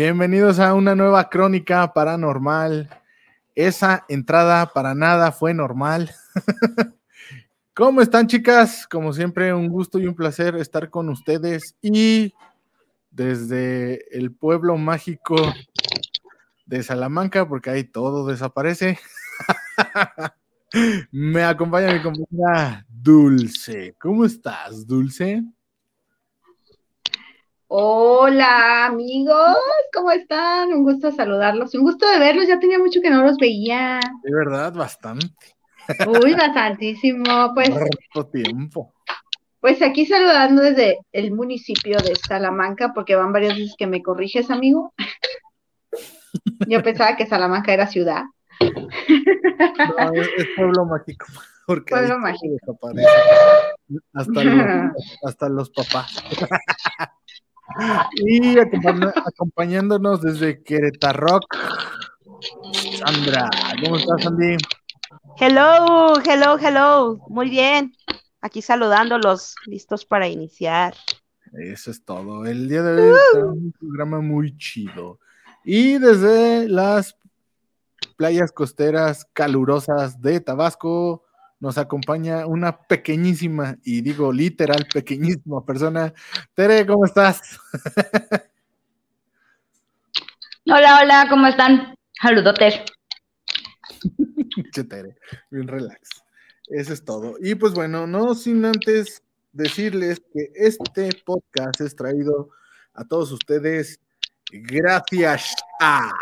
Bienvenidos a una nueva crónica paranormal. Esa entrada para nada fue normal. ¿Cómo están, chicas? Como siempre, un gusto y un placer estar con ustedes y desde el pueblo mágico de Salamanca, porque ahí todo desaparece. Me acompaña mi compañera Dulce. ¿Cómo estás, Dulce? Hola amigos, ¿cómo están? Un gusto saludarlos, un gusto de verlos, ya tenía mucho que no los veía. De verdad, bastante. Uy, bastantísimo, pues. tiempo. Pues aquí saludando desde el municipio de Salamanca, porque van varias veces que me corriges, amigo. Yo pensaba que Salamanca era ciudad. No, es, pueblo mágico. pueblo mágico. Hasta los, hasta los papás. Y acompañándonos desde Querétaro, Sandra. ¿Cómo estás, Sandy? Hello, hello, hello. Muy bien. Aquí saludándolos, listos para iniciar. Eso es todo. El día de hoy es un programa muy chido. Y desde las playas costeras calurosas de Tabasco, nos acompaña una pequeñísima, y digo literal pequeñísima persona. Tere, ¿cómo estás? Hola, hola, ¿cómo están? Saludotes. Tere, bien relax. Eso es todo. Y pues bueno, no sin antes decirles que este podcast es traído a todos ustedes gracias a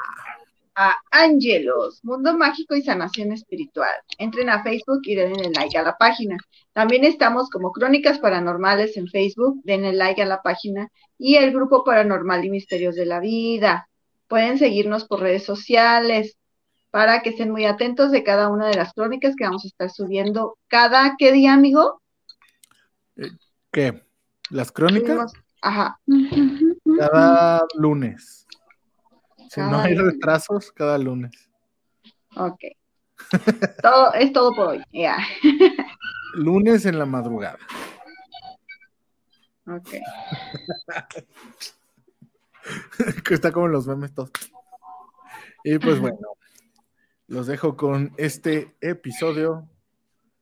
a Angelos, Mundo Mágico y Sanación Espiritual. Entren a Facebook y denle like a la página. También estamos como Crónicas Paranormales en Facebook, denle like a la página y el grupo Paranormal y Misterios de la Vida. Pueden seguirnos por redes sociales para que estén muy atentos de cada una de las crónicas que vamos a estar subiendo cada, ¿qué día, amigo? Eh, ¿Qué? ¿Las crónicas? Ajá. Cada lunes. Si no hay retrasos, cada lunes. Ok. todo, es todo por hoy. Ya. lunes en la madrugada. Ok. que está como los memes todos. Y pues bueno, los dejo con este episodio.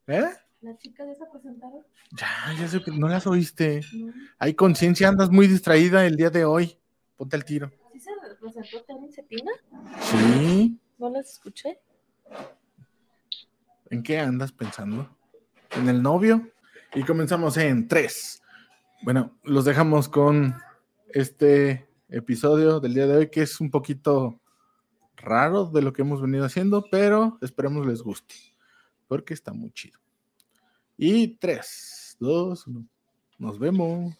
¿Eh? ¿La chica de esa presentaron? Ya, ya sé, no las oíste. Hay conciencia, andas muy distraída el día de hoy. Ponte el tiro presentó Tony Cepina? Sí. ¿No las escuché? ¿En qué andas pensando? ¿En el novio? Y comenzamos en tres. Bueno, los dejamos con este episodio del día de hoy que es un poquito raro de lo que hemos venido haciendo, pero esperemos les guste, porque está muy chido. Y tres, dos, uno. Nos vemos.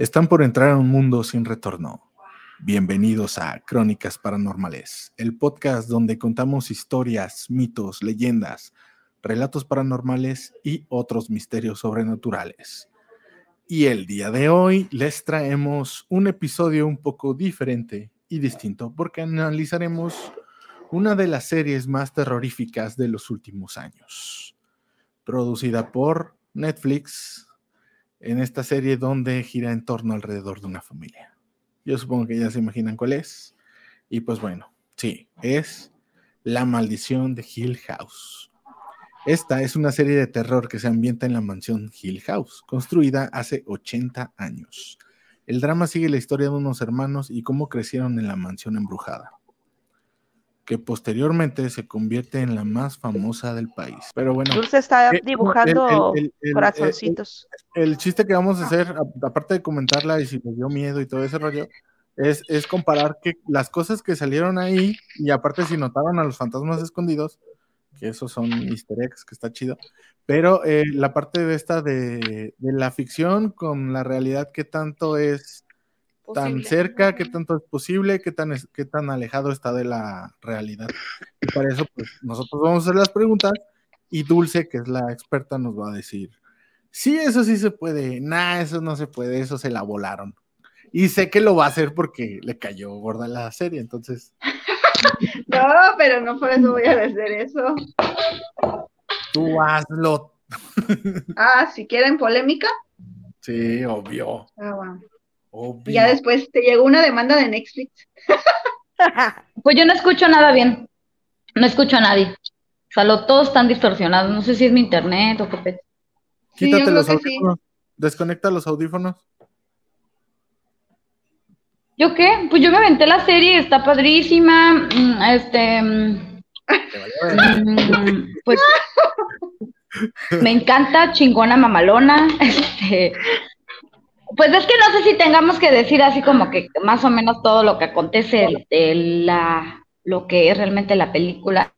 Están por entrar a un mundo sin retorno. Bienvenidos a Crónicas Paranormales, el podcast donde contamos historias, mitos, leyendas, relatos paranormales y otros misterios sobrenaturales. Y el día de hoy les traemos un episodio un poco diferente y distinto porque analizaremos una de las series más terroríficas de los últimos años, producida por Netflix, en esta serie donde gira en torno alrededor de una familia. Yo supongo que ya se imaginan cuál es. Y pues bueno, sí, es La maldición de Hill House. Esta es una serie de terror que se ambienta en la mansión Hill House, construida hace 80 años. El drama sigue la historia de unos hermanos y cómo crecieron en la mansión embrujada que posteriormente se convierte en la más famosa del país. Pero bueno. Dulce está eh, dibujando corazoncitos. El, chiste que vamos a hacer, aparte de comentarla y si les dio miedo y todo ese rollo, es, es comparar que las cosas que salieron ahí, y aparte si notaron a los fantasmas escondidos, que esos son easter eggs, que está chido, pero eh, la parte de esta de, de la ficción con la realidad, que tanto es tan cerca, qué tanto es posible, qué tan, qué tan alejado está de la realidad. Y para eso, pues nosotros vamos a hacer las preguntas y Dulce, que es la experta, nos va a decir, sí, eso sí se puede, nah, eso no se puede, eso se la volaron. Y sé que lo va a hacer porque le cayó gorda la serie, entonces. no, pero no por eso voy a hacer eso. Tú hazlo. Ah, si quieren polémica. Sí, obvio. Ah, bueno. Obvio. Y ya después te llegó una demanda de Netflix. Pues yo no escucho nada bien. No escucho a nadie. O sea, lo- todos están distorsionados. No sé si es mi internet o qué. Sí, Quítate los sí. audífonos. Desconecta los audífonos. ¿Yo qué? Pues yo me aventé la serie, está padrísima. mm, Este. mm, mm, Pues. Me encanta, chingona mamalona. Este. Pues es que no sé si tengamos que decir así como que más o menos todo lo que acontece de la, lo que es realmente la película.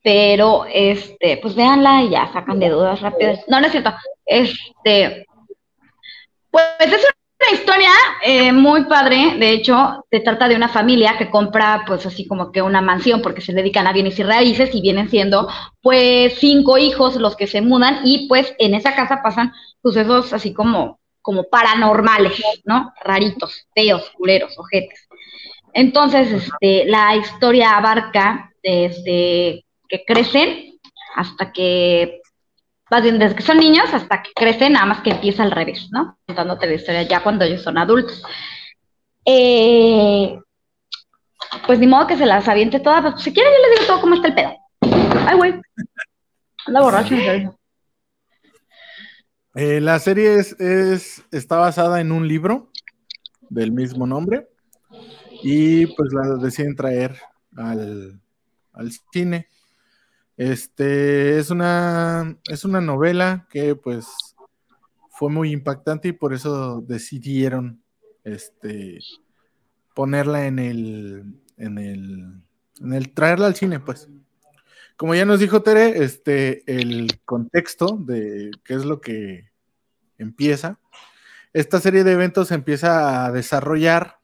Pero, este, pues véanla y ya sacan de dudas rápidas. No, no es cierto. Este, pues es una historia eh, muy padre. De hecho, se trata de una familia que compra, pues así como que una mansión porque se dedican a bienes y raíces y vienen siendo, pues, cinco hijos los que se mudan y pues en esa casa pasan sucesos así como, como paranormales, ¿no? Raritos, feos, culeros, ojetes. Entonces, este, la historia abarca desde que crecen hasta que, más bien desde que son niños hasta que crecen, nada más que empieza al revés, ¿no? Contándote la historia ya cuando ellos son adultos. Eh, pues ni modo que se las aviente todas, si quieren yo les digo todo cómo está el pedo. Ay, güey. Anda borracho. Eh, la serie es, es- está basada en un libro del mismo nombre y pues la deciden traer al, al cine. Este es una, es una novela que pues fue muy impactante y por eso decidieron este, ponerla en el, en el, en el traerla al cine, pues. Como ya nos dijo Tere, este, el contexto de qué es lo que empieza. Esta serie de eventos se empieza a desarrollar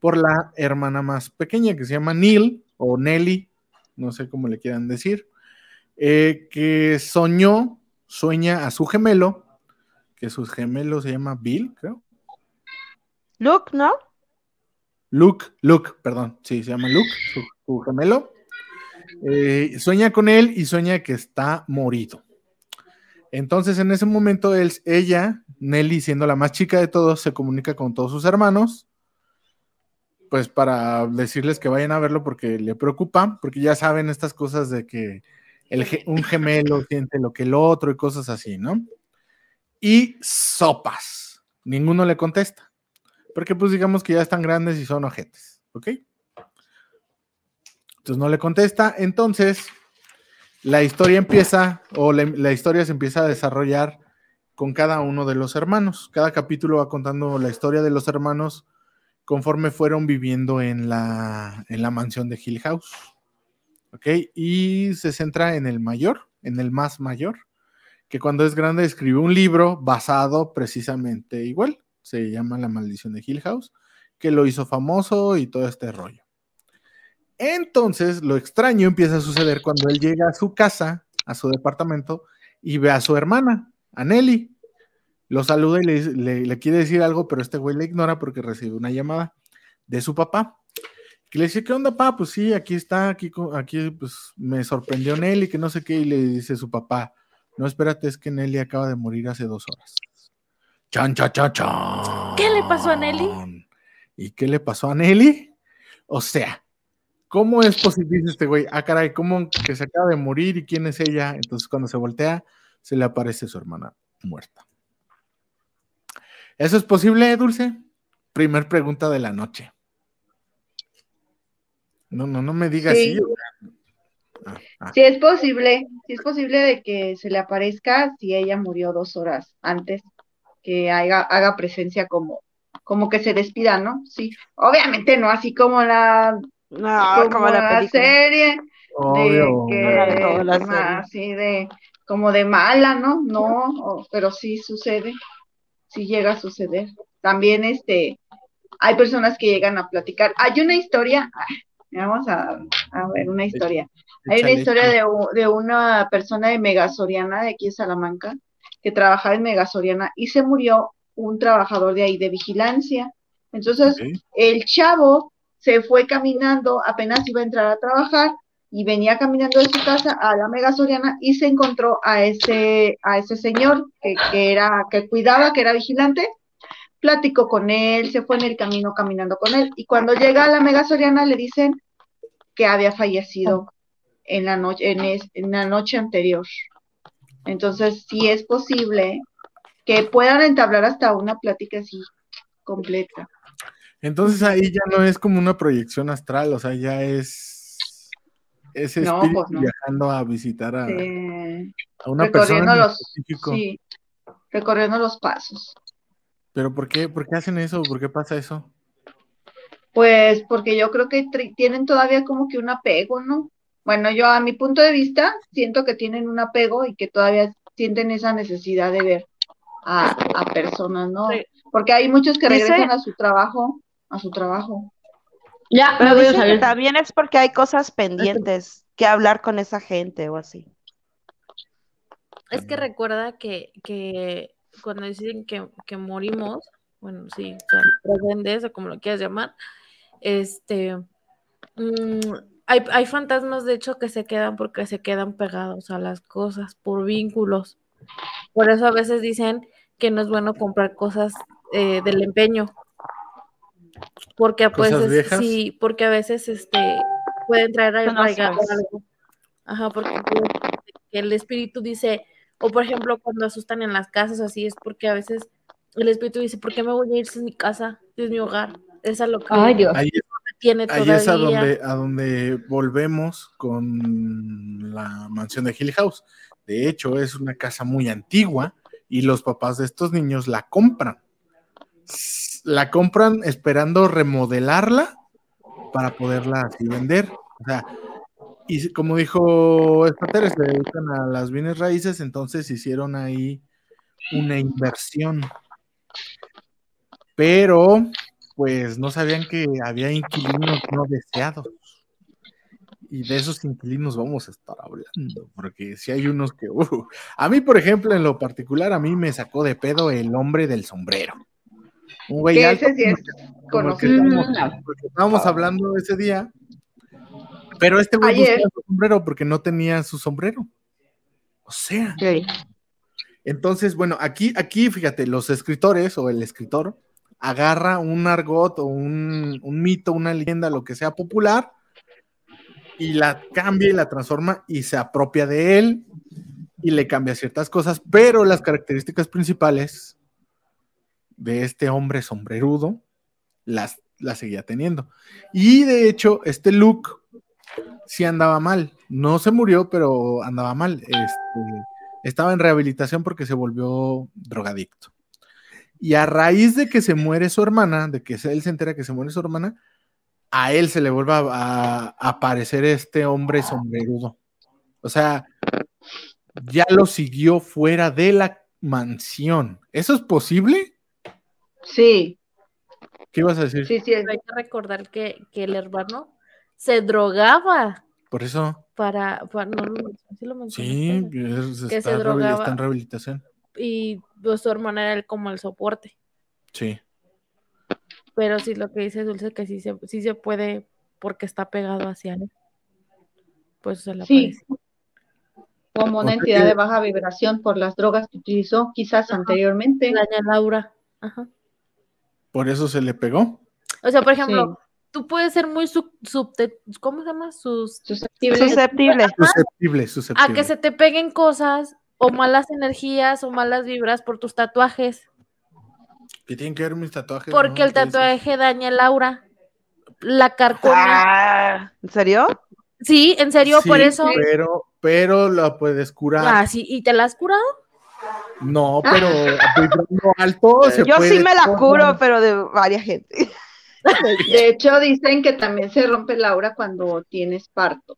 por la hermana más pequeña que se llama Neil o Nelly, no sé cómo le quieran decir, eh, que soñó, sueña a su gemelo, que su gemelo se llama Bill, creo. Luke, ¿no? Luke, Luke, perdón, sí, se llama Luke, su, su gemelo. Eh, sueña con él y sueña que está morido. Entonces, en ese momento, ella, Nelly, siendo la más chica de todos, se comunica con todos sus hermanos, pues para decirles que vayan a verlo porque le preocupa, porque ya saben estas cosas de que el un gemelo siente lo que el otro y cosas así, ¿no? Y sopas. Ninguno le contesta. Porque pues digamos que ya están grandes y son ojetes, ¿ok? Entonces no le contesta. Entonces la historia empieza, o la, historia se empieza a desarrollar con cada uno de los hermanos. Cada capítulo va contando la historia de los hermanos conforme fueron viviendo en la, en la mansión de Hill House. ¿Ok? Y se centra en el mayor, en el más mayor, que cuando es grande escribió un libro basado precisamente igual. Se llama La maldición de Hill House, que lo hizo famoso y todo este rollo. Entonces, lo extraño empieza a suceder cuando él llega a su casa, a su departamento, y ve a su hermana, a Nelly. Lo saluda y le, le- le quiere decir algo, pero este güey le ignora porque recibe una llamada de su papá. Que le dice, ¿qué onda, papá? Pues sí, aquí está, aquí, aquí pues me sorprendió Nelly, que no sé qué, y le dice su papá, no, espérate, es que Nelly acaba de morir hace dos horas. Chan, chan, chan, chan. ¿Qué le pasó a Nelly? ¿Y qué le pasó a Nelly? O sea, ¿cómo es posible, dice este güey? Ah, caray, ¿cómo que se acaba de morir y quién es ella? Entonces, cuando se voltea, se le aparece su hermana muerta. ¿Eso es posible, Dulce? Primer pregunta de la noche. No, no, no me digas Sí. sea, ah, ah, es posible, si es posible de que se le aparezca si ella murió dos horas antes, que haga, haga presencia como, como que se despida, ¿no? Sí, obviamente no así como la, No, como la serie, de obvio. que, de la serie. así de, como de mala, ¿no? No, pero sí sucede, sí llega a suceder. También, este, hay personas que llegan a platicar. Hay una historia, ah, vamos a, a ver una historia. Hay una historia de, de una persona de Megasoriana, de aquí de Salamanca, que trabajaba en Megasoriana y se murió un trabajador de ahí de vigilancia. Entonces, el chavo se fue caminando, apenas iba a entrar a trabajar, y venía caminando de su casa a la Mega Soriana y se encontró a ese, a ese señor que, que era, que cuidaba, que era vigilante, platicó con él, se fue en el camino caminando con él, y cuando llega a la Mega Soriana le dicen que había fallecido en la noche, en, es- en la noche anterior. Entonces, sí es posible que puedan entablar hasta una plática así completa. Entonces ahí ya no es como una proyección astral, o sea, ya es ese No, espíritu pues no. viajando a visitar a, a una persona recorriendo los, sí, recorriendo los pasos. Pero ¿por qué, ¿por qué hacen eso? ¿Por qué pasa eso? Pues porque yo creo que tienen todavía como que un apego, ¿no? Bueno, yo a mi punto de vista siento que tienen un apego y que todavía sienten esa necesidad de ver a, a personas, ¿no? Sí. Porque hay muchos que Dice- regresan a su trabajo, a su trabajo. Ya, me Pero voy a dicen que también es porque hay cosas pendientes que hablar con esa gente o así. Es que recuerda que, que cuando dicen que, que morimos, bueno, sí, o sea, trascendes o como lo quieras llamar, este, mm, hay, hay fantasmas de hecho que se quedan porque se quedan pegados a las cosas por vínculos. Por eso a veces dicen que no es bueno comprar cosas eh, del empeño. Porque pues ¿Cosas es- viejas? sí, porque a veces este pueden traer no algo. Ajá, porque pues, que el espíritu dice, o por ejemplo, cuando asustan en las casas, así es porque a veces el espíritu dice, ¿por qué me voy a ir si es mi casa, si es mi hogar? Es a lo que Ay, Dios. Ahí, tiene ahí es a donde, a donde volvemos con la mansión de Hill House. De hecho, es una casa muy antigua y los papás de estos niños la compran. La compran esperando remodelarla para poderla así vender. O sea, y como dijo Espater, se dedican a las bienes raíces, entonces hicieron ahí una inversión. Pero, pues no sabían que había inquilinos no deseados. Y de esos inquilinos vamos a estar hablando, porque si hay unos que, uh, a mí, por ejemplo, en lo particular, a mí me sacó de pedo el hombre del sombrero. Un güey Que alto, ese sí es conocido. estábamos- porque estábamos hablando ese día, pero este güey Ayer. buscaba su sombrero porque no tenía su sombrero. O sea, entonces, bueno, aquí, aquí, fíjate, los escritores o el escritor agarra un argot o un, un mito, una leyenda, lo que sea popular, y la cambia y la transforma y se apropia de él y le cambia ciertas cosas, pero las características principales de este hombre sombrerudo las, las seguía teniendo. Y de hecho, este look sí andaba mal. No se murió, pero andaba mal. Este, estaba en rehabilitación porque se volvió drogadicto. Y a raíz de que se muere su hermana, de que él se entera que se muere su hermana, a él se le vuelve a- a aparecer este hombre sombrerudo. O sea, ya lo siguió fuera de la mansión. ¿Eso es posible? Sí, ¿Qué ibas a decir? sí, sí. Hay que recordar que, que el hermano se drogaba Por eso. para, para- no, sí lo mencioné, Sí, es- Que está, se drogaba. está en rehabilitación. y pues, su hermana era el- como el soporte. Sí. Pero sí lo que dice Dulce que sí se, sí se puede porque está pegado hacia él. Pues se le Sí. aparece. Como una entidad de baja vibración por las drogas que utilizó quizás anteriormente. Daña Laura. Ajá. Por eso se le pegó. O sea, por ejemplo, Sí, tú puedes ser muy sub, ¿cómo se llama? Sus, susceptible. Susceptible. Susceptible, susceptible. a que se te peguen cosas o malas energías o malas vibras por tus tatuajes. ¿Qué tienen que ver mis tatuajes? Porque no? el tatuaje daña el aura. La carcome. Ah, ¿En serio? Sí, en serio, por eso. Pero, pero la puedes curar. Ah, sí, ¿y te la has curado? No, pero vibrando alto se Yo sí me la curo, pero de varias gente. De hecho, dicen que también se rompe la aura cuando tienes parto.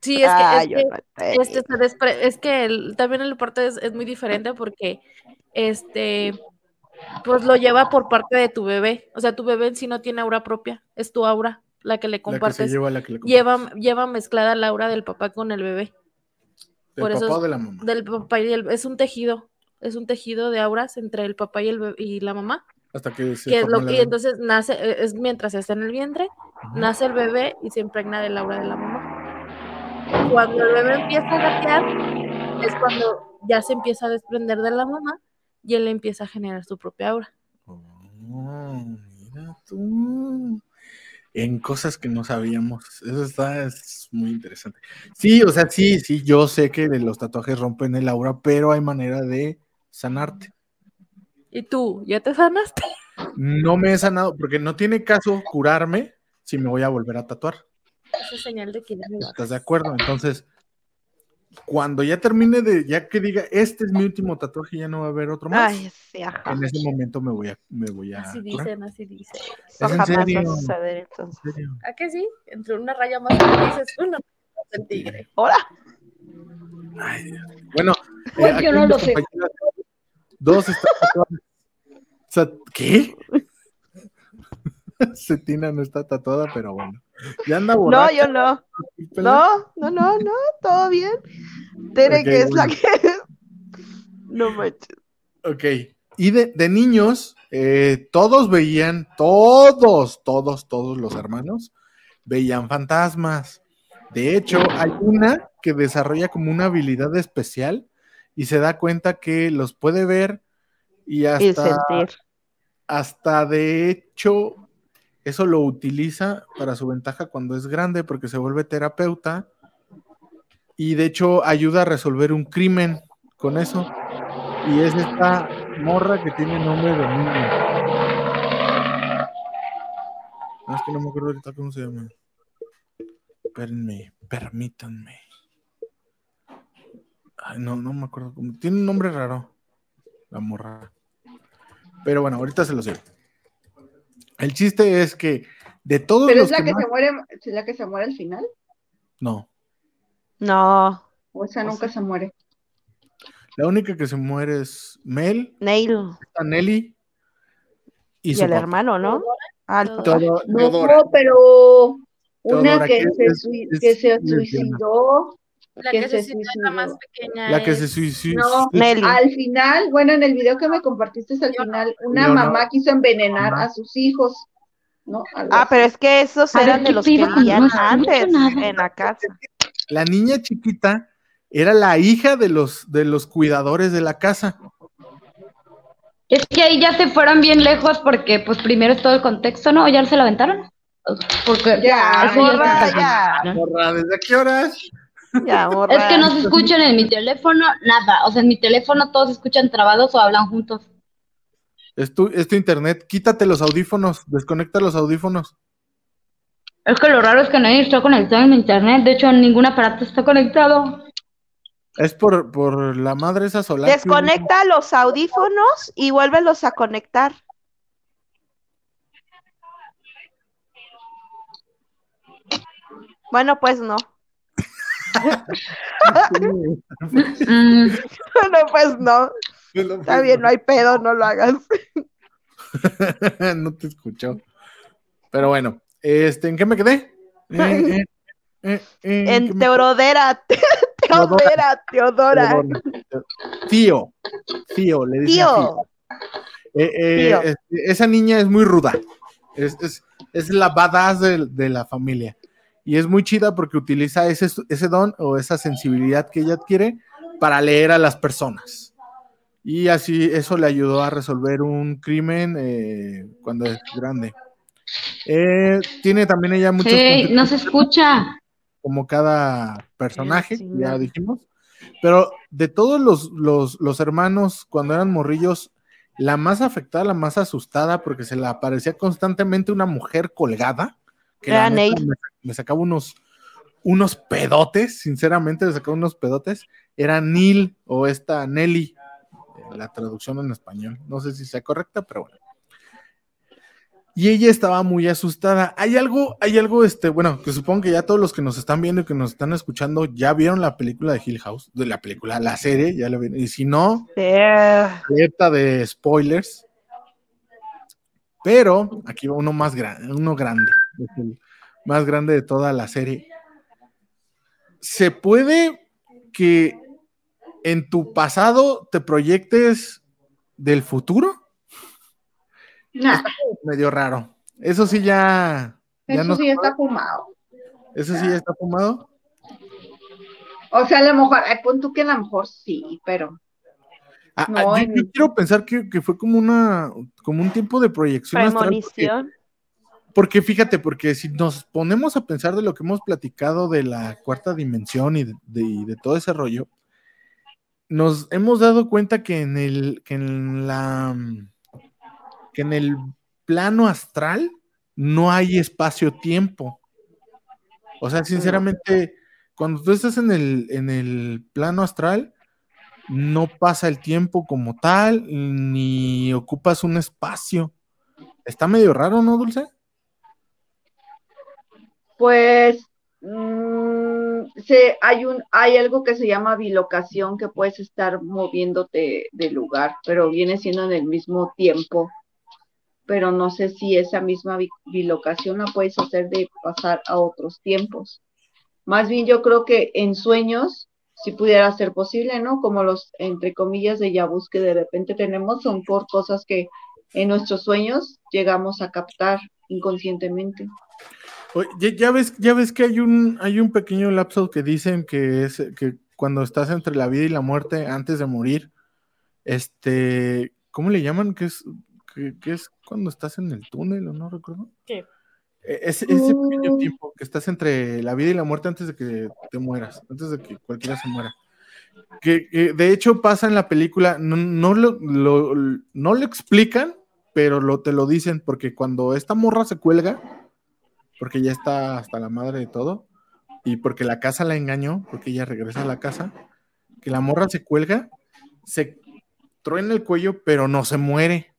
Sí, es que, Ah, es que- este, es que el- también el parte es, es muy diferente porque este pues lo lleva por parte de tu bebé. O sea, tu bebé en sí no tiene aura propia, es tu aura la que le La que se compartes. lleva, la que le lleva, lleva mezclada la aura del papá con el bebé. ¿Del por eso papá es- o de la mamá? Del papá y el es un tejido, es un tejido de auras entre el papá y el y la mamá. Hasta que se que es lo que entonces nace, eh, es mientras está en el vientre, nace el bebé y se impregna del aura de la mamá. Cuando el bebé empieza a gatear, es cuando ya se empieza a desprender de la mamá y él empieza a generar su propia aura. Oh, mira tú. En cosas que no sabíamos. Eso está es muy interesante. Sí, o sea, sí, sí, yo sé que los tatuajes rompen el aura, pero hay manera de sanarte. ¿Y tú, ya te sanaste? No me he sanado porque no tiene caso curarme si me voy a volver a tatuar. Esa es señal de que ¿Estás de acuerdo? Entonces, cuando ya termine de, ya que diga, este es mi último tatuaje, ya no va a haber otro más. Ay, sí, ajá. en ese momento me voy a, me voy a Así curar. dicen, así dicen. ¿Es en jamás va serio? a suceder entonces. ¿En serio? ¿A qué sí? Entre una raya más y dices, una el tigre. Hola. Ay, Dios. Bueno, Pues yo no lo sé. Dos están tatuadas. O sea, ¿Qué? Cetina no está tatuada, pero bueno. Ya anda No, yo no. No, no, no, no, todo bien. Tere, Ok, que es la que. No manches. Ok. Y de, de niños, eh, todos veían, todos, todos, todos los hermanos veían fantasmas. De hecho, hay una que desarrolla como una habilidad especial y se da cuenta que los puede ver y Y hasta, sentir. hasta de hecho, eso lo utiliza para su ventaja cuando es grande porque se vuelve terapeuta y de hecho ayuda a resolver un crimen con eso. Y es esta morra que tiene nombre de niño. Es que no me acuerdo ahorita cómo se llama. Espérenme, permítanme. Ay, no, no me acuerdo. Tiene un nombre raro. La morra. Pero bueno, ahorita se lo sé. El chiste es que de todos Pero los es la que más- se muere, es la que se muere al final, No, No, o esa nunca se muere. la única que se muere es Mel, Neil. está Nelly y, Y su el papá. hermano, ¿no? Ah, No, pero una que, que se, es- sui- es que se lesbiana. suicidó, La que que se se suicida es la más suicidó. pequeña. La que se suicidó. No, Nelly. Al final, bueno, en el video que me compartiste al final, una mamá quiso envenenar Mamá. a sus hijos, ¿no? Algo Ah, así. pero es que esos A ver, eran de ¿qué los que vivían antes en la casa. La niña chiquita era la hija de los, de los cuidadores de la casa. Es que ahí ya se fueron bien lejos porque pues primero es todo el contexto, ¿no? ¿O ¿Ya se lo aventaron? Porque Ya, morra, ya. ¿desde qué horas? Ya. Es que no se escuchan en mi teléfono nada. O sea, en mi teléfono todos escuchan trabados o hablan juntos. Es tu, es tu internet. Quítate los audífonos. Desconecta los audífonos. Es que lo raro es que nadie está conectado en mi internet. De hecho, ningún aparato está conectado. Es por, por la madre esa solar. que- Desconecta los audífonos y vuélvelos a conectar. Bueno, pues no. Bueno, pues no. Está bien, no hay pedo, no lo hagas. no te escuchó. Pero bueno, este, ¿en qué me quedé? Eh, eh, eh, ¿qué En me- Teodora, Teodora, Teodora. Teodora. Tío, tío, le decía tío. Tío, eh, Tío. este, esa niña es muy ruda. Es, es, es la badass de, de la familia. Y es muy chida porque utiliza ese, ese don o esa sensibilidad que ella adquiere para leer a las personas. Y así eso le ayudó a resolver un crimen eh, cuando es grande. Eh, tiene también ella muchos hey, no se escucha. como cada personaje, Sí, ya dijimos. Pero de todos los, los, los hermanos, cuando eran morrillos, la más afectada, la más asustada, porque se le aparecía constantemente una mujer colgada, que la neta me, me sacaba unos, unos pedotes, sinceramente, me sacaba unos pedotes, era Neil o esta Nelly, eh, la traducción en español, no sé si sea correcta, pero bueno. Y ella estaba muy asustada. Hay algo, hay algo, este, bueno, que supongo que ya todos los que nos están viendo y que nos están escuchando ya vieron la película de Hill House, de la película, la serie, ya la vieron. Y si no, alerta de spoilers. Pero aquí va uno más grande, uno grande, es el más grande de toda la serie. ¿Se puede que en tu pasado te proyectes del futuro? Nah, Medio raro. Eso sí ya. ya eso no- sí está fumado. Eso sí ya está fumado. O sea, a lo mejor, ay, pon tú que a lo mejor sí, pero Ah, No, ah, yo, en- yo quiero pensar que, que fue como una como un tiempo de proyección astral, porque, fíjate, porque si nos ponemos a pensar de lo que hemos platicado de la cuarta dimensión y de, de- y de todo ese rollo, nos hemos dado cuenta que en el que en la que en el plano astral no hay espacio-tiempo. O sea, sinceramente, cuando tú estás en el, en el plano astral, no pasa el tiempo como tal, ni ocupas un espacio. Está medio raro, ¿no, Dulce? Pues mm, hay un, hay algo que se llama bilocación que puedes estar moviéndote de lugar, pero viene siendo en el mismo tiempo. Pero no sé si esa misma bi- bilocación la puedes hacer de pasar a otros tiempos. Más bien yo creo que en sueños si pudiera ser posible, ¿no? Como los, entre comillas, de yabús que de repente tenemos son por cosas que en nuestros sueños llegamos a captar inconscientemente. Oye, ya, ves, ya ves que hay un, hay un pequeño lapso que dicen que es que cuando estás entre la vida y la muerte antes de morir, este, ¿cómo le llaman? Que es, que, que es cuando estás en el túnel, o no recuerdo. ¿Qué? E- Ese, ese pequeño Mm. tiempo que estás entre la vida y la muerte antes de que te mueras, antes de que cualquiera se muera. Que, que de hecho pasa en la película, no, no lo, lo- no lo explican, pero lo, te lo dicen, porque cuando esta morra se cuelga, porque ya está hasta la madre de todo, y porque la casa la engañó, porque ella regresa a la casa, que la morra se cuelga, se truena el cuello, pero no se muere.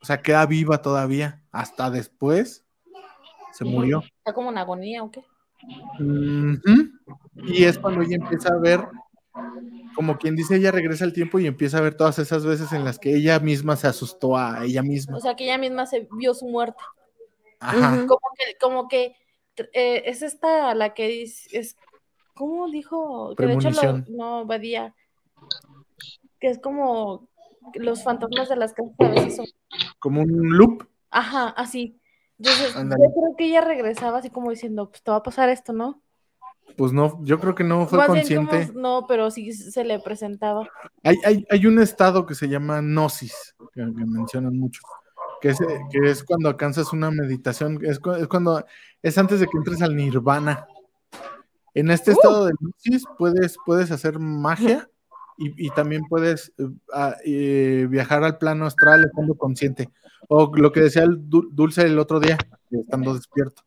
O sea, queda viva todavía. Hasta después se murió. ¿Está como en agonía o qué? Y es cuando ella empieza a ver, como quien dice, ella regresa al tiempo y empieza a ver todas esas veces en las que ella misma se asustó a ella misma. O sea, que ella misma se vio su muerte. Ajá. Como que, como que eh, es esta la que dice, es, ¿cómo dijo? Que de hecho lo, no, Badía, que es como los fantasmas de las casas a veces son, Como un loop. ajá, así. Entonces, yo creo que ella regresaba así como diciendo, pues te va a pasar esto, ¿no? Pues no, yo creo que no fue Más consciente. como- no, pero sí se le presentaba. Hay, hay, hay un estado que se llama gnosis, que, que mencionan mucho, que es, que es cuando alcanzas una meditación, es, cu- es cuando es antes de que entres al nirvana. En este estado de gnosis puedes, puedes hacer magia y, y también puedes eh, eh, viajar al plano astral estando consciente. O lo que decía el Dul- Dulce el otro día, estando despierto.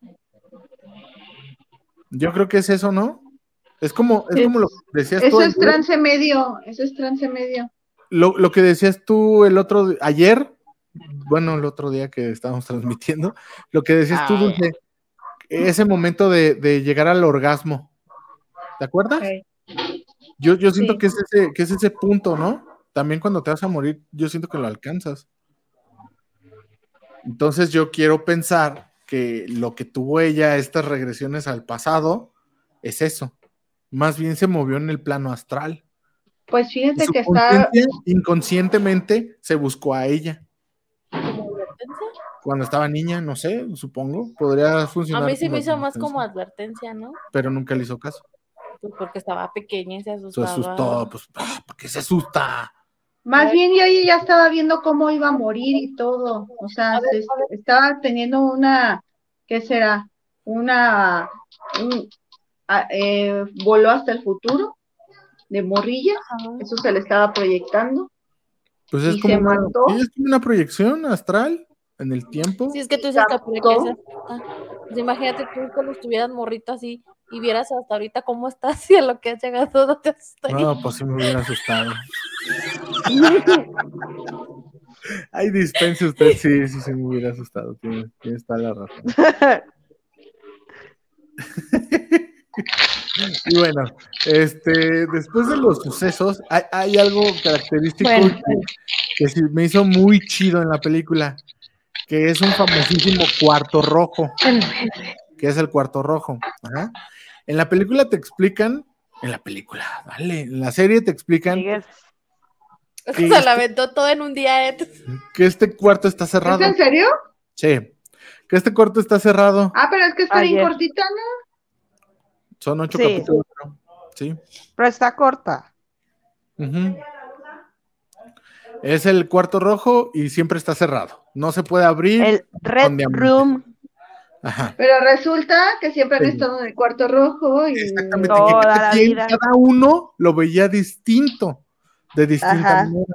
Yo creo que es eso, ¿no? Es como, es Es- como lo que decías tú Eso es trance medio, eso es trance medio. lo, lo que decías tú el otro ayer, bueno, el otro día que estábamos transmitiendo, lo que decías tú, Ah, Dulce, ese momento de, de llegar al orgasmo. ¿Te acuerdas? Yo, yo siento Sí. que, es ese, que es ese punto, ¿no? También cuando te vas a morir, yo siento que lo alcanzas. Entonces yo quiero pensar que lo que tuvo ella, estas regresiones al pasado, es eso. Más bien se movió en el plano astral. Pues su que está, inconscientemente se buscó a ella. Advertencia. Cuando estaba niña, no sé, supongo, podría A funcionar. mí se me hizo más como advertencia, ¿no? Pero nunca le hizo caso. Pues porque estaba pequeña y se Se asustaba. asustó, pues, ah, ¿por qué se asusta? más bien yo ahí ya estaba viendo cómo iba a morir y todo. O sea, se- estaba teniendo una, ¿qué será? Una, un- a- eh, voló hasta el futuro de morrilla, Ajá. eso se le estaba proyectando. Pues es ¿Y como, se mató? sí, es como una proyección astral en el tiempo. Sí, es que tú dices que asusta. Pues imagínate tú cuando estuvieras morrito así y vieras hasta ahorita cómo estás y a lo que has llegado, no te asustaría. No, pues sí me hubiera asustado. Ay, dispense usted, sí, sí, sí me hubiera asustado. Tiene, tiene toda la razón. Y bueno, este, después de los sucesos, hay, hay algo característico Bueno. que, que sí me hizo muy chido en la película, que es un famosísimo cuarto rojo, que es el cuarto rojo. Ajá. En la película te explican, en la película, dale, en la serie te explican Sigues. que, Se este, la aventó todo en un día, Ed. que este cuarto está ¿Es cerrado. en serio? Sí. Que este cuarto está cerrado. Ah, pero es que está bien cortita, ¿no? Son ocho Sí. capítulos. Sí. Pero está corta. Ujú. Es el cuarto rojo y siempre está cerrado. No se puede abrir. El Red. Room. Ajá. Pero resulta que siempre han Sí. estado en el cuarto rojo y Exactamente. Toda que cada, la quien, vida. cada uno lo veía distinto, de distinta Ajá. manera.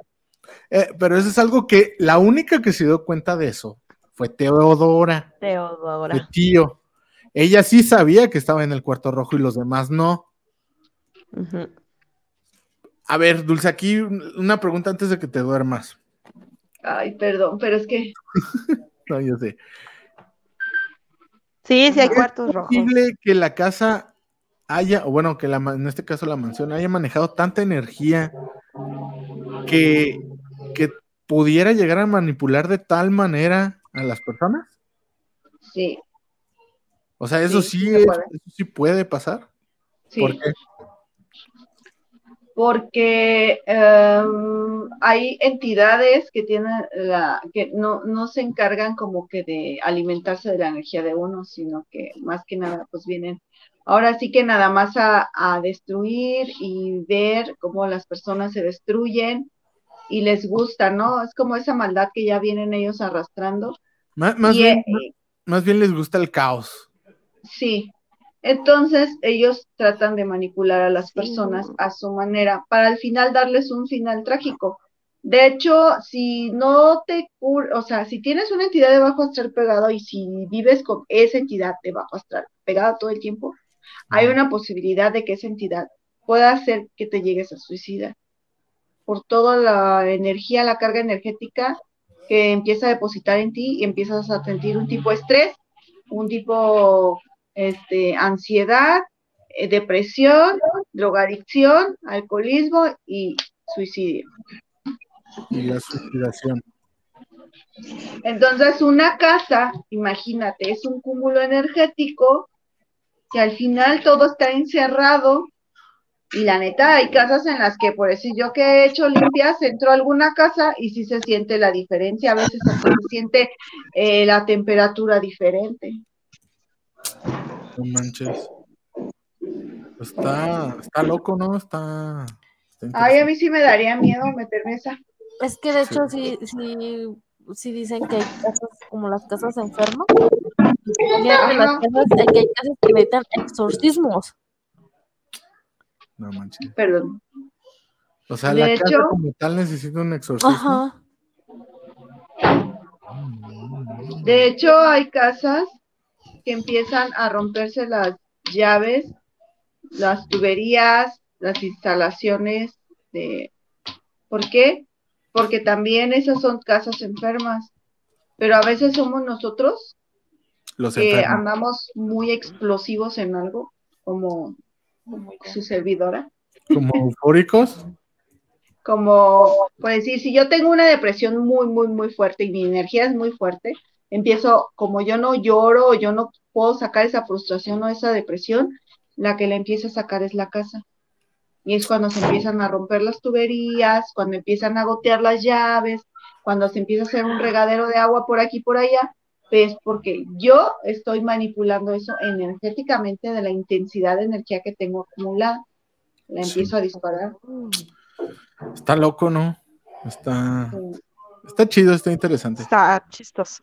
Eh, pero eso es algo que la única que se dio cuenta de eso fue Teodora, Teodora. tío. Ella sí sabía que estaba en el cuarto rojo y los demás no. Ujú. A ver, Dulce, aquí una pregunta antes de que te duermas. Ay, perdón, pero es que No, yo sé. Sí, sí hay ¿Es cuartos rojos. posible que la casa haya, o bueno, que la, en este caso la mansión haya manejado tanta energía que, que pudiera llegar a manipular de tal manera a las personas? sí, O sea, eso Sí, sí, es- puede. eso sí puede pasar. sí. ¿Por qué? Porque em, hay entidades que tienen la, que no, no se encargan como que de alimentarse de la energía de uno, sino que más que nada pues vienen ahora sí que nada más a, a destruir y ver cómo las personas se destruyen y les gusta, ¿no? Es como esa maldad que ya vienen ellos arrastrando. Más, Y, bien, eh, más bien les gusta el caos. Sí, entonces ellos tratan de manipular a las Sí. personas a su manera para al final darles un final trágico. De hecho, si no te o sea, si tienes una entidad de bajo astral pegado y si vives con esa entidad de bajo astral pegada todo el tiempo, hay una posibilidad de que esa entidad pueda hacer que te llegues a suicidar por toda la energía, la carga energética que empieza a depositar en ti y empiezas a sentir un tipo de estrés, un tipo este, ansiedad, eh, depresión, drogadicción, alcoholismo y suicidio. Y la suicidación. Entonces, una casa, imagínate, es un cúmulo energético que al final todo está encerrado. Y la neta, hay casas en las que, por decir yo que he hecho limpias, entro a alguna casa y sí se siente la diferencia. A veces se siente eh, la temperatura diferente. No manches. Está, está loco, ¿no? Está. está Ay, a mí sí me daría miedo meterme esa. Es que de hecho sí, sí, sí dicen que hay casas como las casas enfermas. Las casas, hay que hay casas que necesitan exorcismos. No manches. Perdón. O sea, De la casa hecho- como tal necesita un exorcismo. Ajá. De hecho, hay casas que empiezan a romperse las llaves, las tuberías, las instalaciones de... ¿Por qué? Porque también esas son casas enfermas. Pero a veces somos nosotros Los que enfermos. andamos muy explosivos en algo, como su servidora. Como eufóricos. como, por decir, si yo tengo una depresión muy, muy, muy fuerte y mi energía es muy fuerte, empiezo, como yo no lloro o yo no puedo sacar esa frustración o esa depresión, la que la empieza a sacar es la casa. Y es cuando se empiezan a romper las tuberías, cuando empiezan a gotear las llaves, cuando se empieza a hacer un regadero de agua por aquí y por allá, es porque yo estoy manipulando eso energéticamente de la intensidad de energía que tengo acumulada. La Sí. empiezo a disparar. Está loco, ¿no? Está, Sí. está chido, está interesante. Está chistoso.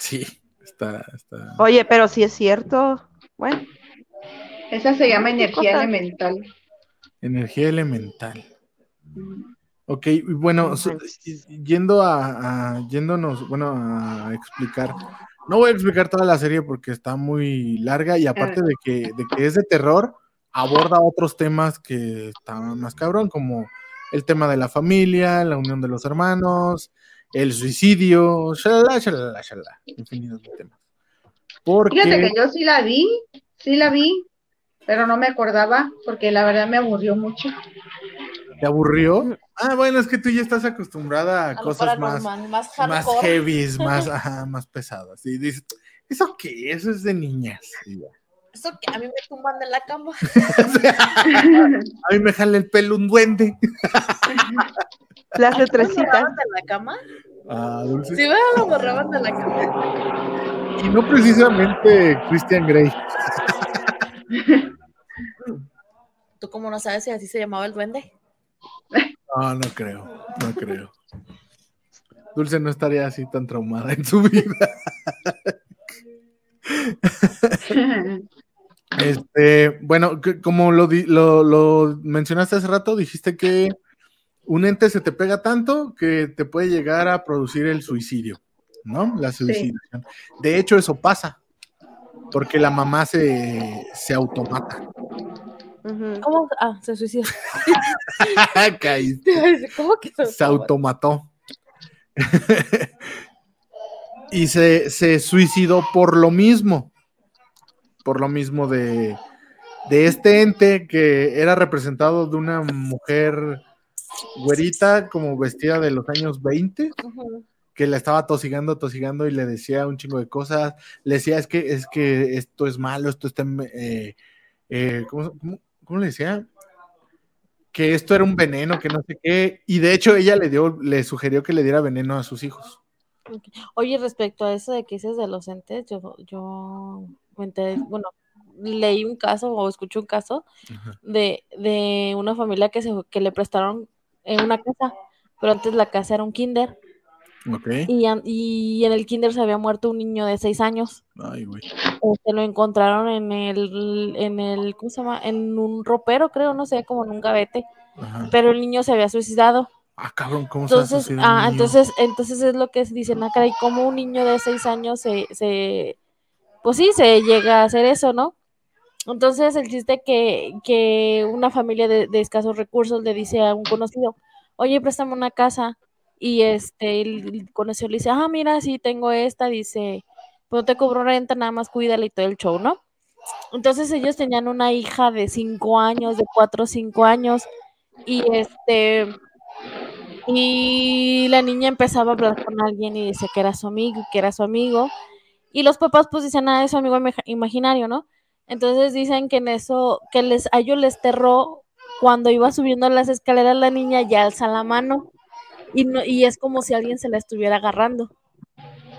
Sí, está, está. Oye, pero si es cierto. Bueno, Esa se llama energía cosa? elemental. Energía elemental. Ok, y bueno, so- yendo a, a- yéndonos, bueno, a explicar. No voy a explicar toda la serie porque está muy larga y aparte de que, de que es de terror, aborda otros temas que están más cabrón, como el tema de la familia, la unión de los hermanos, el suicidio, shalala, shalala, shalala, infinitos de temas. Porque Fíjate que yo sí la vi, sí la vi, pero no me acordaba porque la verdad me aburrió mucho. te aburrió. Ah, bueno, es que tú ya estás acostumbrada a, cosas más, más más heavies, más, ajá, más pesadas. Y dices, ¿eso qué? Eso es de niñas. Eso que a mí me tumban de la cama. A mí me jala el pelo un duende. Las ¿A quién letrecitas. amarraban de la cama? Ah, Dulce. Sí. Lo amarraban de la cama. Y no precisamente Christian Grey. ¿Tú cómo no sabes si así se llamaba el duende? No, no creo, no creo. Dulce no estaría así tan traumada en su vida. Este, bueno, como lo, di- lo, lo mencionaste hace rato, dijiste que un ente se te pega tanto que te puede llegar a producir el suicidio, ¿no? La suicidación. De hecho, eso pasa, porque la mamá se, se automata. ¿Cómo? Ah, se suicidó. Caíste. ¿Cómo que se, se automató. y se, se suicidó por lo mismo. Por lo mismo de, de este ente que era representado de una mujer güerita, como vestida de los años 20, Ujú. que la estaba tosigando, tosigando y le decía un chingo de cosas. Le decía, es que, es que esto es malo, esto está... eh, eh, ¿cómo, cómo- cómo le decía? Que esto era un veneno, que no sé qué. Y de hecho ella le dio, le sugirió que le diera veneno a sus hijos. Oye, respecto a eso de que dices de los entes, yo, yo enteré, bueno, leí un caso o escuché un caso de, de una familia que, se, que le prestaron en una casa, pero antes la casa era un kinder Ok. y, y en el kinder se había muerto un niño de seis años. Ay, güey. Se lo encontraron en el, en el, ¿cómo se llama? En un ropero, creo, no sé, como en un gavete, Ajá. pero el niño se había suicidado. Ah, cabrón, ¿cómo se Entonces, un ah, entonces, entonces es lo que dicen, ah, caray, como un niño de seis años se, se, pues sí, se llega a hacer eso, ¿no? Entonces, el chiste que, que una familia de, escasos recursos le dice a un conocido, oye, préstame una casa, y este, el, conocido le dice, ah, mira, sí, tengo esta, dice, pues no te cobro renta, nada más cuídala y todo el show, ¿no? Entonces ellos tenían una hija de cinco años, de cuatro o cinco años, y este, y la niña empezaba a hablar con alguien y dice que era su amigo, que era su amigo. Y los papás pues dicen, ah, es su amigo imag- imaginario, ¿no? Entonces dicen que en eso, que les, a ellos les terró cuando iba subiendo las escaleras la niña ya alza la mano y, no, y es como si alguien se la estuviera agarrando.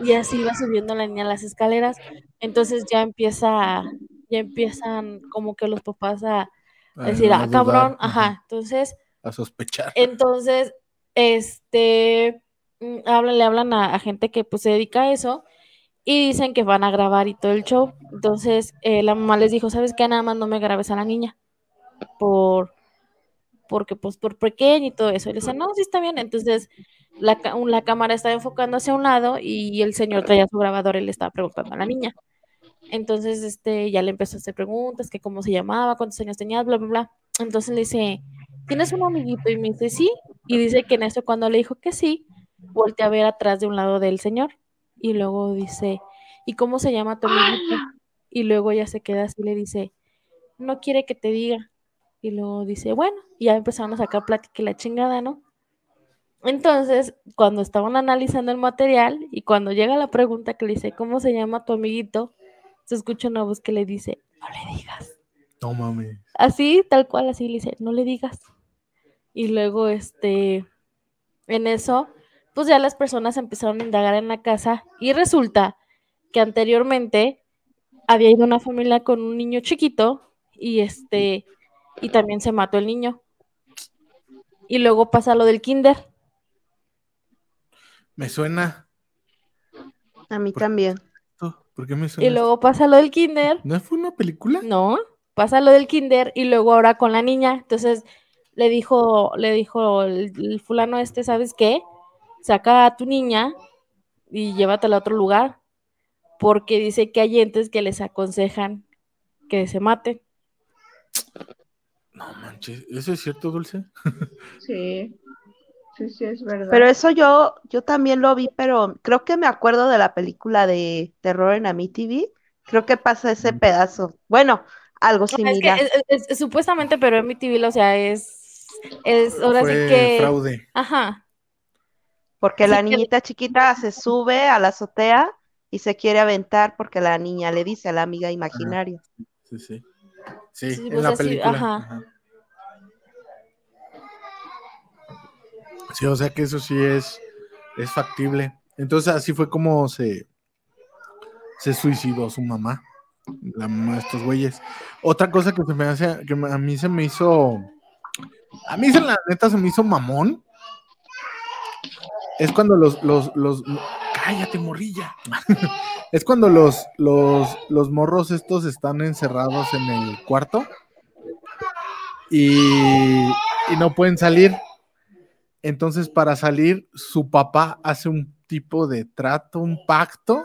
Y así iba subiendo la niña las escaleras. Entonces ya empieza, ya empiezan como que los papás a, a decir, ah, cabrón, ajá, ajá. Entonces A sospechar. entonces, este, mm, hablan, le hablan a, a gente que pues se dedica a eso y dicen que van a grabar y todo el show. Entonces, eh, la mamá les dijo, ¿sabes qué? Nada más no me grabes a la niña por, porque pues por pequeño y todo eso. Y le dicen, no, sí está bien. Entonces, la, cámara estaba enfocando hacia un lado y el señor traía su grabador y le estaba preguntando a la niña. Entonces, este, ya le empezó a hacer preguntas, que cómo se llamaba, cuántos años tenía, bla, bla, bla. Entonces le dice, ¿tienes un amiguito? Y me dice, sí. Y dice que en eso cuando le dijo que sí, voltea a ver atrás de un lado del señor. Y luego dice, ¿y cómo se llama tu amiguito? Y luego ella se queda así y le dice, no quiere que te diga. Y luego dice, bueno, y ya empezaron a sacar plática y la chingada, ¿no? Entonces, cuando estaban analizando el material y cuando llega la pregunta que le dice, ¿cómo se llama tu amiguito? Se escucha una voz que le dice, no le digas. No mames. Así, tal cual, así le dice, no le digas. Y luego, este, en eso, pues ya las personas empezaron a indagar en la casa y resulta que anteriormente había ido una familia con un niño chiquito y este, y también se mató el niño. Y luego pasa lo del kinder. Me suena. A mí Por- también. ¿Por qué me suena? Y luego pasa lo del kinder. ¿No fue una película? No, pasa lo del kinder y luego ahora con la niña. Entonces le dijo, le dijo el, el fulano este, ¿sabes qué? Saca a tu niña y llévatela a otro lugar. Porque dice que hay entes que les aconsejan que se maten. No manches. ¿Eso es cierto, Dulce? Sí, sí, sí, es verdad. Pero eso yo, yo también lo vi, pero creo que me acuerdo de la película de terror en TV. Creo que pasa ese pedazo. Bueno, algo Es que similar. es- es- es- supuestamente, pero en mi TV, o sea, es, es ahora sí fue que. fraude. Ajá. Porque sí la que- niñita chiquita se sube a la azotea y se quiere aventar porque la niña le dice a la amiga imaginaria. Sí, sí. Sí, Sí, en pues la así, película. ajá. ajá. Sí, o sea que eso sí es, es factible. Entonces así fue como se, se suicidó su mamá, la mamá de estos güeyes. Otra cosa que se me hace, que a mí se me hizo, a mí se la neta se me hizo mamón, es cuando los, los, los, cállate morrilla, es cuando los, los, los morros estos están encerrados en el cuarto y, y no pueden salir. Entonces, para salir, su papá hace un tipo de trato, un pacto,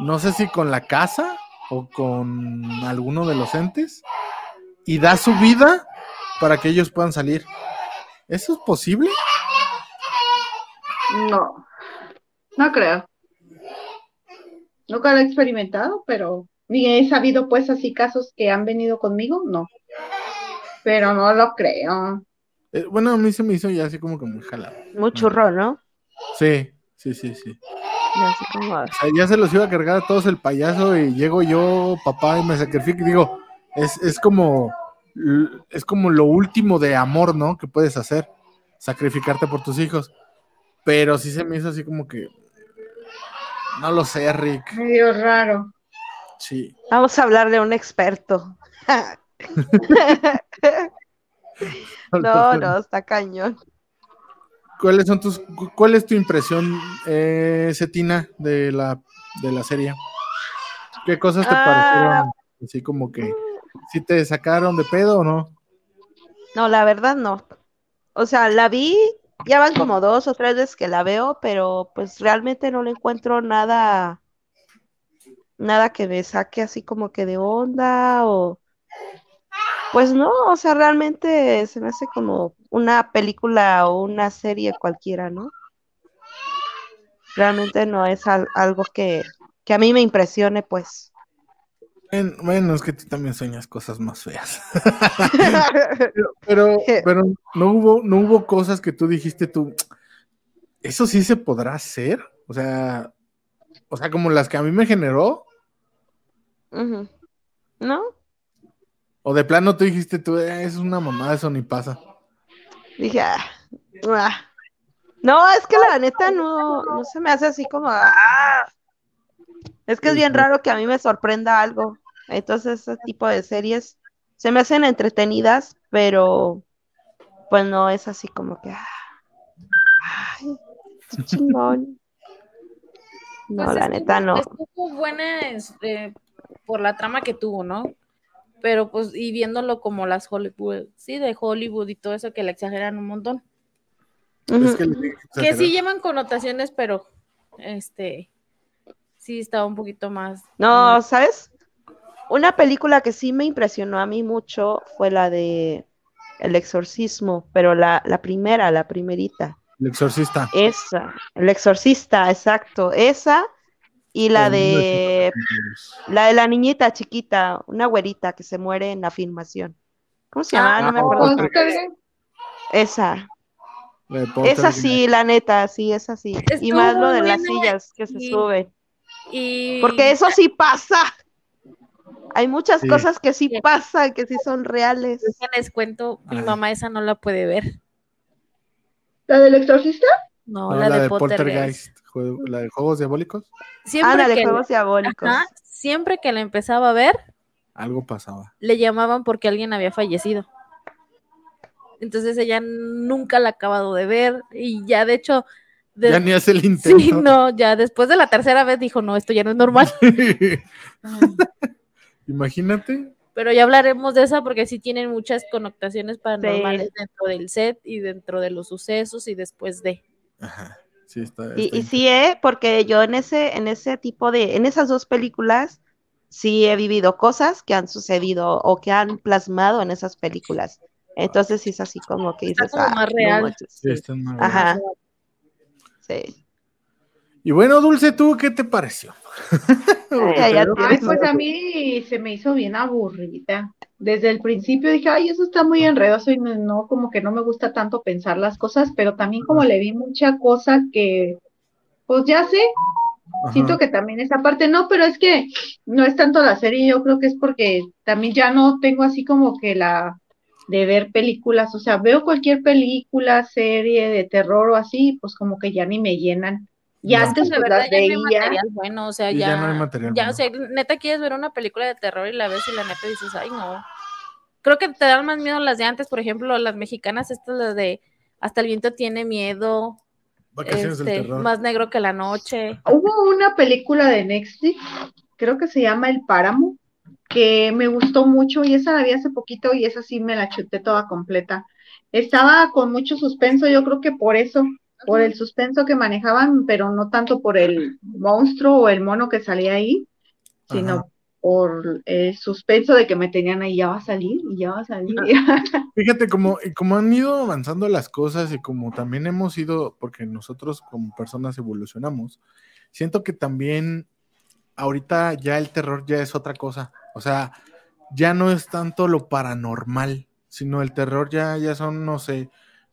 no sé si con la casa o con alguno de los entes, y da su vida para que ellos puedan salir. ¿Eso es posible? No, no creo. Nunca lo he experimentado, pero ni he sabido pues así casos que han venido conmigo, no. Pero no lo creo. Eh, bueno, a mí se me hizo ya así como que muy jalado. Muy churro, ¿no? Sí, sí, sí, sí. Ya, así como- O sea, ya se los iba a cargar a todos el payaso y llego yo, papá, y me sacrifico y digo, es, es como es como lo último de amor, ¿no? Que puedes hacer, sacrificarte por tus hijos. Pero sí se me hizo así como que no lo sé, Rick. Medio raro. Sí. Vamos a hablar de un experto. No, no, está cañón. ¿Cuáles son tus, cu- cuál es tu impresión, eh, Cetina, de la, de la serie? ¿Qué cosas te Ah. parecieron así como que si te sacaron de pedo o no? No, la verdad no. O sea, la vi, ya van como dos o tres veces que la veo, pero pues realmente no le encuentro nada, nada que me saque así como que de onda o pues no, o sea, realmente se me hace como una película o una serie cualquiera, ¿no? Realmente no es al- algo que, que a mí me impresione, pues. En- Bueno, es que tú también sueñas cosas más feas. Pero, pero, pero no hubo, no hubo cosas que tú dijiste tú, eso sí se podrá hacer. O sea, o sea, como las que a mí me generó. ¿No? o de plano tú dijiste tú, "Eh, es una mamada, eso ni pasa. Dije, ah, ah. No, es que la neta no, no se me hace así como, ah. Es que es bien raro que a mí me sorprenda algo. Entonces, ese tipo de series se me hacen entretenidas, pero pues no es así como que, ah, ay, qué chingón. No, Pues la neta no. Estuvo buena este, por la trama que tuvo, ¿no? Pero pues, y viéndolo como las Hollywood, sí, de Hollywood y todo eso que le exageran un montón. Es que, Que sí llevan connotaciones, pero este sí estaba un poquito más. No, ¿sabes? Una película que sí me impresionó a mí mucho fue la de El Exorcismo, pero la, la primera, la primerita. El exorcista. Esa, El Exorcista, exacto. Esa y la de 1982. la de la niñita chiquita, una güerita que se muere en la filmación. ¿Cómo se llama? No me Ah, acuerdo. Esa, esa sí, la neta, sí, esa sí. Y más lo de las sillas que se y- suben. Y Porque eso sí pasa. Hay muchas Sí. cosas que sí Sí. pasan, que sí son reales. les cuento, mi Ay. mamá esa no la puede ver. ¿La del exorcista? No, No, la, la de de Poltergeist. La de Juegos Diabólicos. Siempre Ándale, que, juegos diabólicos. ajá, siempre que la empezaba a ver, Algo pasaba. le llamaban porque alguien había fallecido. Entonces ella nunca la ha acabado de ver y ya de hecho, de- Ya ni hace el intento. sí, no, ya después de la tercera vez dijo, no, esto ya no es normal. Imagínate. Pero ya hablaremos de esa porque sí tienen muchas connotaciones paranormales Sí. dentro del set y dentro de los sucesos y después de. Ajá. Sí, está. Y, está y sí, ¿eh? Porque yo en ese, en ese tipo de, en esas dos películas, sí he vivido cosas que han sucedido o que han plasmado en esas películas. Entonces sí es así como que Está dices, como "Ah, más real". manches". Sí, está muy Ajá. Sí. Y bueno, Dulce, ¿tú qué te pareció? Ay, ya pues a mí se me hizo bien aburrida. Desde el principio dije, ay, eso está muy enredoso y no, no, como que no me gusta tanto pensar las cosas, pero también como le vi mucha cosa que, pues ya sé, Ajá. siento que también esa parte no, pero es que no es tanto la serie, yo creo que es porque también ya no tengo así como que la, de ver películas, o sea, veo cualquier película, serie de terror o así, pues como que ya ni me llenan. Y No. antes pues verdad las ya no hay veía. material bueno, o sea, ya, ya no hay material ya, bueno. o sea, neta quieres ver una película de terror y la ves y la neta dices, ay, no. Creo que te dan más miedo las de antes, por ejemplo, las mexicanas, estas las de Hasta el viento tiene miedo, Vacaciones del este, terror. Más negro que la noche. Hubo una película de Netflix, creo que se llama El Páramo, que me gustó mucho y esa la vi hace poquito y esa sí me la chuté toda completa. Estaba con mucho suspenso, yo creo que por eso, por el suspenso que manejaban, pero no tanto por el monstruo o el mono que salía ahí, sino Ajá. por el suspenso de que me tenían ahí, ya va a salir y ya va a salir. Fíjate, como, como han ido avanzando las cosas y como también hemos ido, porque nosotros como personas evolucionamos, siento que también ahorita ya el terror ya es otra cosa. O sea, ya no es tanto lo paranormal, sino el terror ya, ya son, no sé,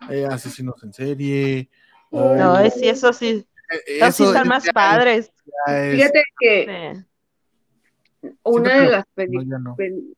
eh, asesinos en serie. o- No, es- sí, eso sí. eh, sí eso están más padres. es- Fíjate que Sí. una de las no, peli- ya no. pel-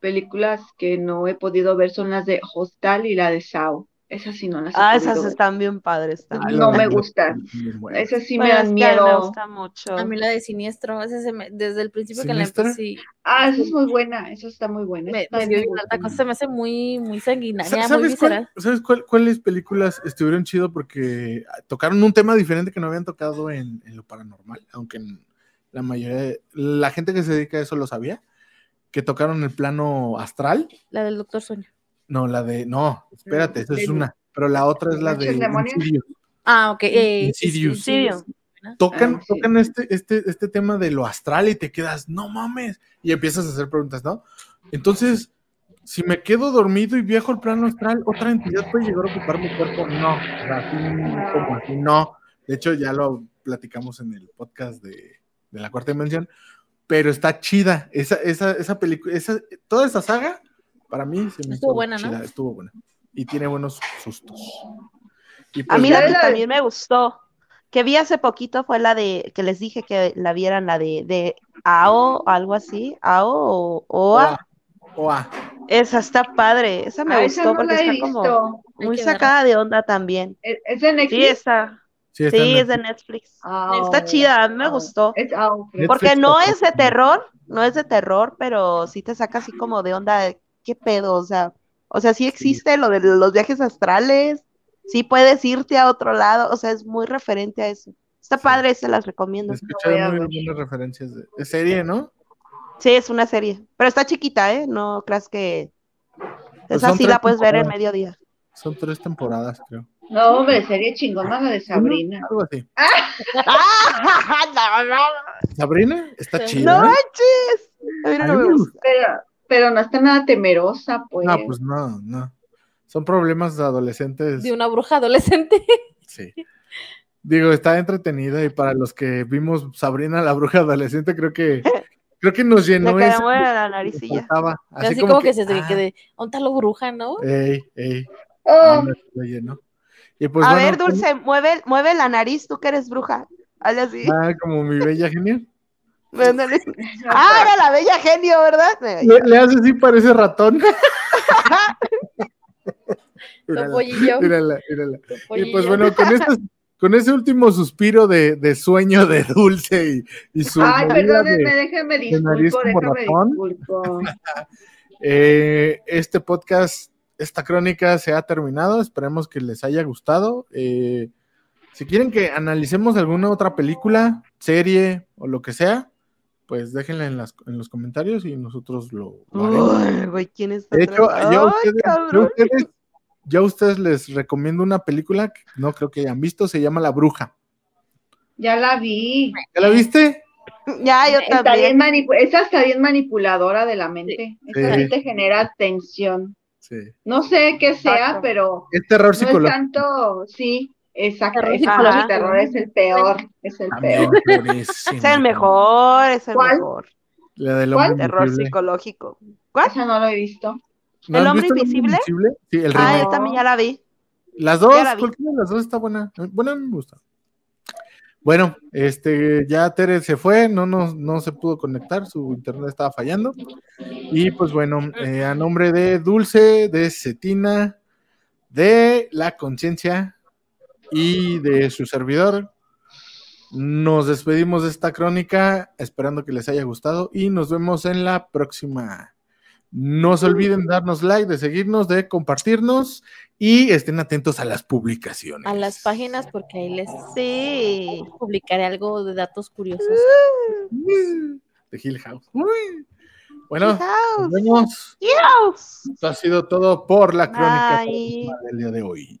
películas que no he podido ver son las de Hostal y la de Sao. Esas sí no las he Ah, esas ver. están bien padres Ah, también. no me gustan. buenas. Esas sí me dan me miedo. gusta mucho. A mí la de Siniestro, ese se me- desde el principio que la empecé, Ah, esa es muy buena, esa está muy buena. me, esa me dio alta cosa, se me hace muy, muy sanguinaria, Sa- muy ¿Sabes, visceral. cuál- ¿sabes cuál- cuáles películas estuvieron chido? Porque tocaron un tema diferente que no habían tocado en, en lo paranormal, aunque en la mayoría de la gente que se dedica a eso lo sabía, que tocaron el plano astral. La del Doctor Sueño. No, la de, no, espérate, esa es una, pero la otra es la ¿Noche de? Insidious. Ah, ok. eh, Insidious. Insidious. Tocan, Ah, sí. tocan este, este, este tema de lo astral y te quedas, no mames, y empiezas a hacer preguntas, ¿no? Entonces, si me quedo dormido y viajo al plano astral, ¿otra entidad puede llegar a ocupar mi cuerpo? No, o sea, así como así, no. De hecho, ya lo platicamos en el podcast de, de la cuarta dimensión, pero está chida. Esa, esa, esa película, esa, toda esa saga, para mí, se me Estuvo buena, ¿no? estuvo buena. Y tiene buenos sustos. Y A pues mí la que también me gustó, que vi hace poquito, fue la de, que les dije que la vieran, la de, de AO, algo así, AO o OA. Oa. Esa está padre, esa me Ah, gustó esa no porque está como visto. Muy sacada de onda también. ¿Es de Sí, Netflix? esa, Sí, está sí, es de Netflix. Ah, Está chida, a mí me ah, gustó. es- ok. Netflix Porque no es de terror, no es de terror, pero sí te saca así como de onda, de, ¿qué pedo? O sea, o sea, sí existe lo de los viajes astrales, sí puedes irte a otro lado, o sea, es muy referente a eso. Está Sí. padre, se las recomiendo. He escuchado voy a muy buenas referencias de, de serie, ¿no? Sí, es una serie, pero está chiquita, ¿eh? No creas que Pues esa sí la puedes ver en mediodía. Son tres temporadas, creo. No, hombre, serie chingona la de Sabrina. Algo así. ¡Ah! No, no, Sabrina está chida. no ¿eh? manches. A mí no A mí me me gusta. Pero, pero no está nada temerosa, pues. No, pues no, no. Son problemas de adolescentes. De una bruja adolescente. Sí. Digo, está entretenida y para los que vimos Sabrina la bruja adolescente, creo que creo que nos Le llenó eso. quedamos en la que naricilla. faltaba. Así, como, que, se ah, te quede, ¿dónde está la bruja, no? Ey, ey, Oh, lo llenó. Y pues a bueno, ver, Dulce, mueve, mueve la nariz, tú que eres bruja. Hazle así. ah, como mi bella genial. Ah, era la bella genio, ¿verdad? Le, le hace así, parece ratón. Mírala, pollillo. mírala, mírala. Y pues bueno, con, este- con ese último suspiro de, de sueño de Dulce y, y su Ay, perdónenme, de- déjenme disculpo. eh, este podcast, esta crónica se ha terminado. Esperemos que les haya gustado. Eh, si quieren que analicemos alguna otra película, serie o lo que sea, pues déjenla en, las, en los comentarios y nosotros lo, lo haremos. Uy, güey, ¿quién está De hecho, atrás? yo a Ay, ustedes, ustedes- les recomiendo una película que no creo que hayan visto, se llama La Bruja. Ya la vi. ¿Ya la viste? Ya, yo Está también. bien manipu- esa está bien manipuladora de la mente. Esa Sí. te genera tensión. Sí. No sé qué sea, Exacto. pero Es terror no es psicológico. tanto, sí, exacto. Terror terror es el peor, es el También, peor. Es el mejor, es el ¿Cuál? mejor. La del ¿Cuál? Terror invisible. psicológico. ¿Cuál? Esa no lo he visto. ¿No ¿El hombre visto invisible? Sí, el Ah, yo también ya la vi. Las dos, ya la vi. cualquiera de las dos está buena. Bueno, a mí me gusta. Bueno, este, ya Tere se fue, no, no, no se pudo conectar, su internet estaba fallando. Y pues bueno, eh, a nombre de Dulce, de Cetina, de La Conciencia y de su servidor, nos despedimos de esta crónica, esperando que les haya gustado y nos vemos en la próxima. No se olviden de darnos like, de seguirnos, de compartirnos y estén atentos a las publicaciones. A las páginas porque ahí les Sí. publicaré algo de datos curiosos. de Hill House. Bueno, nos House. vemos. Dios. Esto ha sido todo por la crónica del día de hoy.